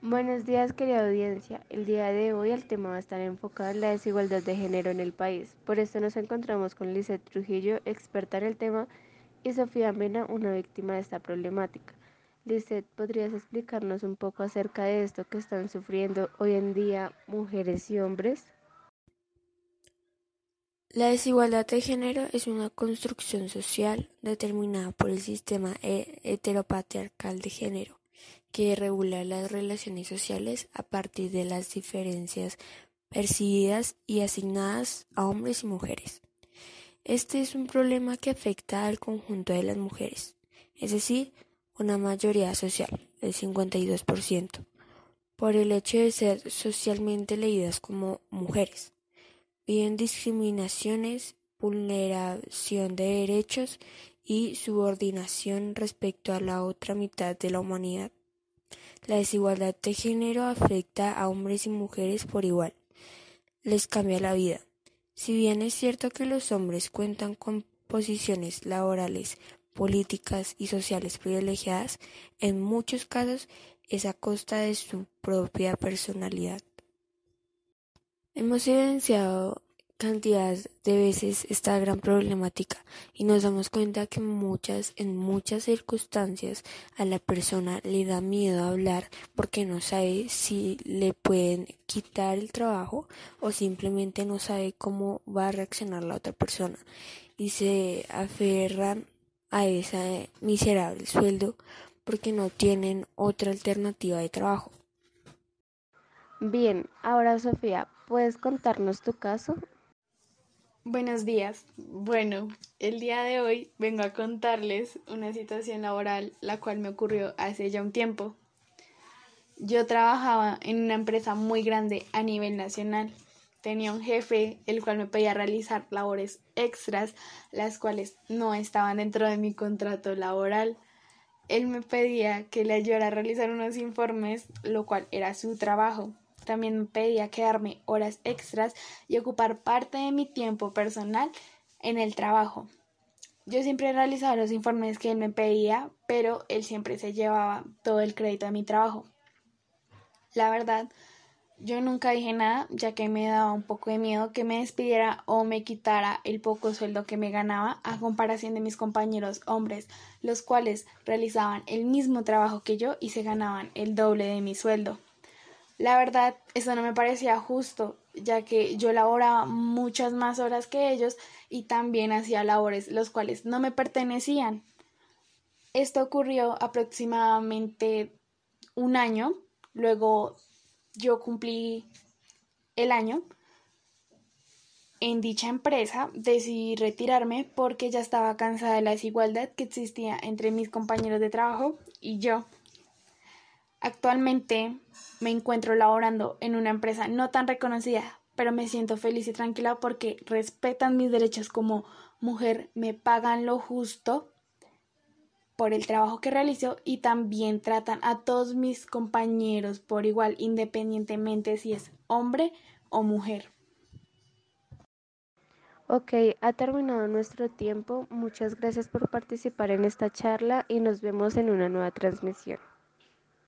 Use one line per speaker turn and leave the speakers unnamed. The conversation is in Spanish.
Buenos días, querida audiencia. El día de hoy el tema va a estar enfocado en la desigualdad de género en el país. Por esto nos encontramos con Lizeth Trujillo, experta en el tema, y Sofía Mena, una víctima de esta problemática. Lizeth, ¿podrías explicarnos un poco acerca de esto que están sufriendo hoy en día mujeres y hombres?
La desigualdad de género es una construcción social determinada por el sistema heteropatriarcal de género, que regula las relaciones sociales a partir de las diferencias percibidas y asignadas a hombres y mujeres. Este es un problema que afecta al conjunto de las mujeres, es decir, una mayoría social, el 52%, por el hecho de ser socialmente leídas como mujeres viven discriminaciones, vulneración de derechos y subordinación respecto a la otra mitad de la humanidad. La desigualdad de género afecta a hombres y mujeres por igual. Les cambia la vida. Si bien es cierto que los hombres cuentan con posiciones laborales, políticas y sociales privilegiadas, en muchos casos es a costa de su propia personalidad. Hemos evidenciado cantidades de veces esta gran problemática y nos damos cuenta que muchas en muchas circunstancias a la persona le da miedo hablar porque no sabe si le pueden quitar el trabajo o simplemente no sabe cómo va a reaccionar la otra persona y se aferran a ese miserable sueldo porque no tienen otra alternativa de trabajo.
Bien, ahora Sofía, ¿puedes contarnos tu caso?
Buenos días. Bueno, el día de hoy vengo a contarles una situación laboral la cual me ocurrió hace ya un tiempo. Yo trabajaba en una empresa muy grande a nivel nacional. Tenía un jefe el cual me pedía realizar labores extras, las cuales no estaban dentro de mi contrato laboral. Él me pedía que le ayudara a realizar unos informes, lo cual era su trabajo. También me pedía quedarme horas extras y ocupar parte de mi tiempo personal en el trabajo. Yo siempre realizaba los informes que él me pedía, pero él siempre se llevaba todo el crédito de mi trabajo. La verdad, yo nunca dije nada, ya que me daba un poco de miedo que me despidiera o me quitara el poco sueldo que me ganaba a comparación de mis compañeros hombres, los cuales realizaban el mismo trabajo que yo y se ganaban el doble de mi sueldo. La verdad, eso no me parecía justo, ya que yo laboraba muchas más horas que ellos y también hacía labores los cuales no me pertenecían. Esto ocurrió aproximadamente un año, luego yo cumplí el año. En dicha empresa decidí retirarme porque ya estaba cansada de la desigualdad que existía entre mis compañeros de trabajo y yo. Actualmente me encuentro laborando en una empresa no tan reconocida, pero me siento feliz y tranquila porque respetan mis derechos como mujer, me pagan lo justo por el trabajo que realizo y también tratan a todos mis compañeros por igual, independientemente si es hombre o mujer.
Ok, ha terminado nuestro tiempo. Muchas gracias por participar en esta charla y nos vemos en una nueva transmisión.